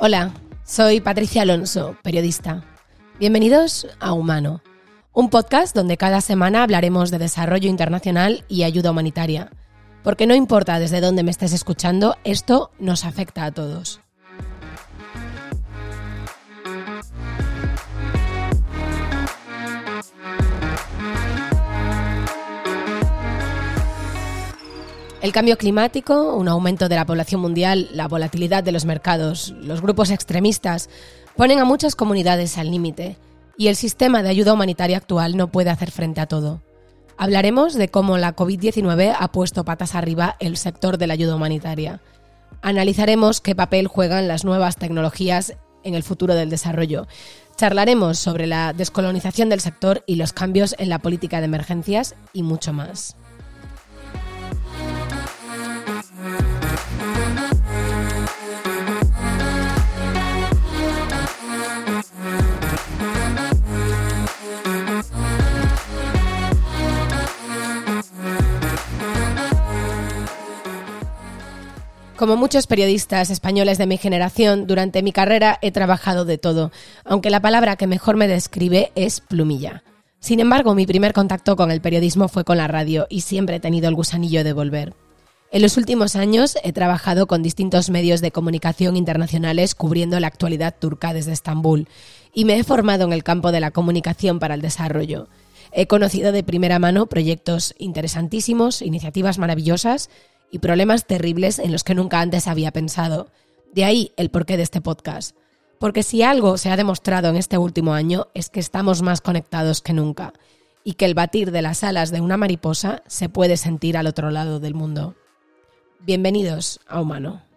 Hola, soy Patricia Alonso, periodista. Bienvenidos a Humano, un podcast donde cada semana hablaremos de desarrollo internacional y ayuda humanitaria. Porque no importa desde dónde me estés escuchando, esto nos afecta a todos. El cambio climático, un aumento de la población mundial, la volatilidad de los mercados, los grupos extremistas, ponen a muchas comunidades al límite y el sistema de ayuda humanitaria actual no puede hacer frente a todo. Hablaremos de cómo la COVID-19 ha puesto patas arriba el sector de la ayuda humanitaria. Analizaremos qué papel juegan las nuevas tecnologías en el futuro del desarrollo. Charlaremos sobre la descolonización del sector y los cambios en la política de emergencias y mucho más. Como muchos periodistas españoles de mi generación, durante mi carrera he trabajado de todo, aunque la palabra que mejor me describe es plumilla. Sin embargo, mi primer contacto con el periodismo fue con la radio y siempre he tenido el gusanillo de volver. En los últimos años he trabajado con distintos medios de comunicación internacionales cubriendo la actualidad turca desde Estambul y me he formado en el campo de la comunicación para el desarrollo. He conocido de primera mano proyectos interesantísimos, iniciativas maravillosas y problemas terribles en los que nunca antes había pensado. De ahí el porqué de este podcast. Porque si algo se ha demostrado en este último año es que estamos más conectados que nunca y que el batir de las alas de una mariposa se puede sentir al otro lado del mundo. Bienvenidos a Humano.